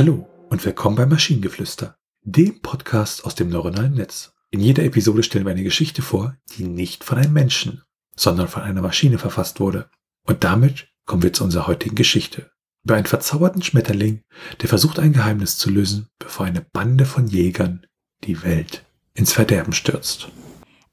Hallo und willkommen bei Maschinengeflüster, dem Podcast aus dem neuronalen Netz. In jeder Episode stellen wir eine Geschichte vor, die nicht von einem Menschen, sondern von einer Maschine verfasst wurde. Und damit kommen wir zu unserer heutigen Geschichte. Über einen verzauberten Schmetterling, der versucht ein Geheimnis zu lösen, bevor eine Bande von Jägern die Welt ins Verderben stürzt.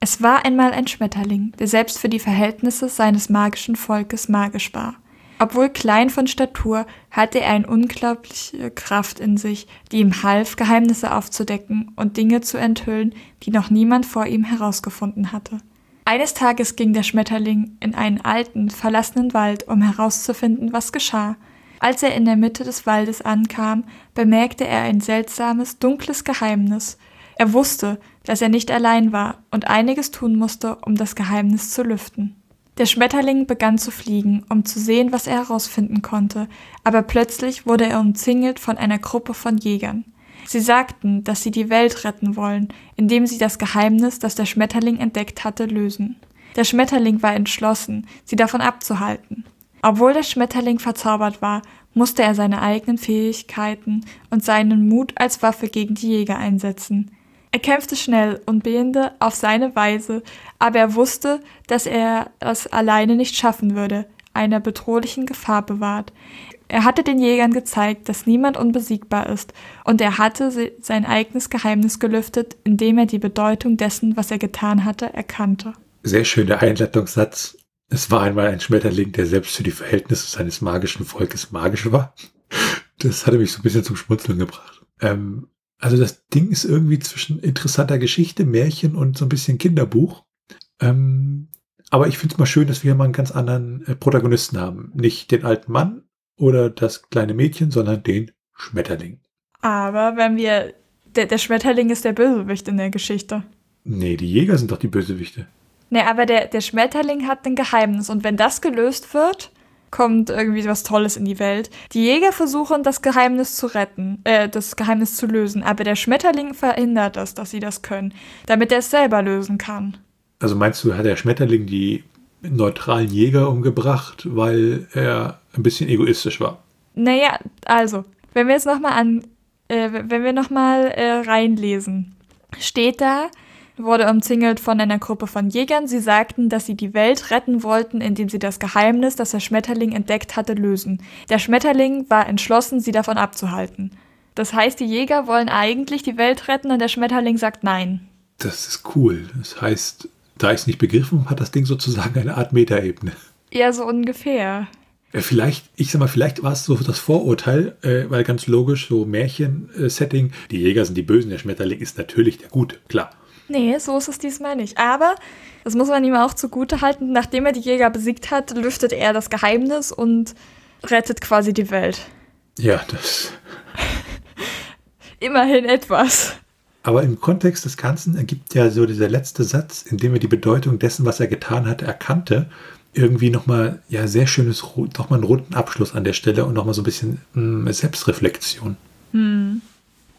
Es war einmal ein Schmetterling, der selbst für die Verhältnisse seines magischen Volkes magisch war. Obwohl klein von Statur, hatte er eine unglaubliche Kraft in sich, die ihm half, Geheimnisse aufzudecken und Dinge zu enthüllen, die noch niemand vor ihm herausgefunden hatte. Eines Tages ging der Schmetterling in einen alten, verlassenen Wald, um herauszufinden, was geschah. Als er in der Mitte des Waldes ankam, bemerkte er ein seltsames, dunkles Geheimnis. Er wusste, dass er nicht allein war und einiges tun musste, um das Geheimnis zu lüften. Der Schmetterling begann zu fliegen, um zu sehen, was er herausfinden konnte, aber plötzlich wurde er umzingelt von einer Gruppe von Jägern. Sie sagten, dass sie die Welt retten wollen, indem sie das Geheimnis, das der Schmetterling entdeckt hatte, lösen. Der Schmetterling war entschlossen, sie davon abzuhalten. Obwohl der Schmetterling verzaubert war, musste er seine eigenen Fähigkeiten und seinen Mut als Waffe gegen die Jäger einsetzen. Er kämpfte schnell und behende auf seine Weise, aber er wusste, dass er es alleine nicht schaffen würde, einer bedrohlichen Gefahr bewahrt. Er hatte den Jägern gezeigt, dass niemand unbesiegbar ist, und er hatte sein eigenes Geheimnis gelüftet, indem er die Bedeutung dessen, was er getan hatte, erkannte. Sehr schöner Einleitungssatz. Es war einmal ein Schmetterling, der selbst für die Verhältnisse seines magischen Volkes magisch war. Das hatte mich so ein bisschen zum Schmunzeln gebracht. Ähm, also das Ding ist irgendwie zwischen interessanter Geschichte, Märchen und so ein bisschen Kinderbuch. Ähm, aber ich finde es mal schön, dass wir mal einen ganz anderen äh, Protagonisten haben. Nicht den alten Mann oder das kleine Mädchen, sondern den Schmetterling. Aber wenn wir. Der, der Schmetterling ist der Bösewicht in der Geschichte. Nee, die Jäger sind doch die Bösewichte. Nee, aber der, der Schmetterling hat ein Geheimnis und wenn das gelöst wird, kommt irgendwie was Tolles in die Welt. Die Jäger versuchen, das Geheimnis zu retten, äh, das Geheimnis zu lösen, aber der Schmetterling verhindert das, dass sie das können, damit er es selber lösen kann. Also meinst du, hat der Schmetterling die neutralen Jäger umgebracht, weil er ein bisschen egoistisch war? Naja, also, wenn wir jetzt nochmal an, äh, wenn wir nochmal äh, reinlesen, steht da, wurde umzingelt von einer Gruppe von Jägern. Sie sagten, dass sie die Welt retten wollten, indem sie das Geheimnis, das der Schmetterling entdeckt hatte, lösen. Der Schmetterling war entschlossen, sie davon abzuhalten. Das heißt, die Jäger wollen eigentlich die Welt retten und der Schmetterling sagt nein. Das ist cool. Das heißt, da ich es nicht begriffen habe, hat das Ding sozusagen eine Art Metaebene. Ja, so ungefähr. Vielleicht, ich sag mal, vielleicht war es so das Vorurteil, äh, weil ganz logisch, so Märchen-Setting, die Jäger sind die Bösen, der Schmetterling ist natürlich der Gute, klar. Nee, so ist es diesmal nicht. Aber, das muss man ihm auch zugute halten, nachdem er die Jäger besiegt hat, lüftet er das Geheimnis und rettet quasi die Welt. Ja, das. Immerhin etwas. Aber im Kontext des Ganzen ergibt ja so dieser letzte Satz, in dem er die Bedeutung dessen, was er getan hat, erkannte, irgendwie nochmal, ja, sehr schönes, nochmal einen runden Abschluss an der Stelle und nochmal so ein bisschen mh, hm, Selbstreflexion. Hm.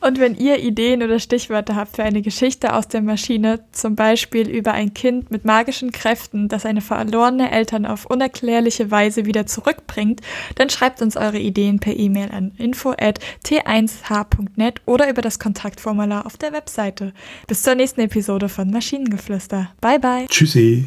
Und wenn ihr Ideen oder Stichwörter habt für eine Geschichte aus der Maschine, zum Beispiel über ein Kind mit magischen Kräften, das seine verlorene Eltern auf unerklärliche Weise wieder zurückbringt, dann schreibt uns eure Ideen per E-Mail an info@t1h.net oder über das Kontaktformular auf der Webseite. Bis zur nächsten Episode von Maschinengeflüster. Bye bye. Tschüssi.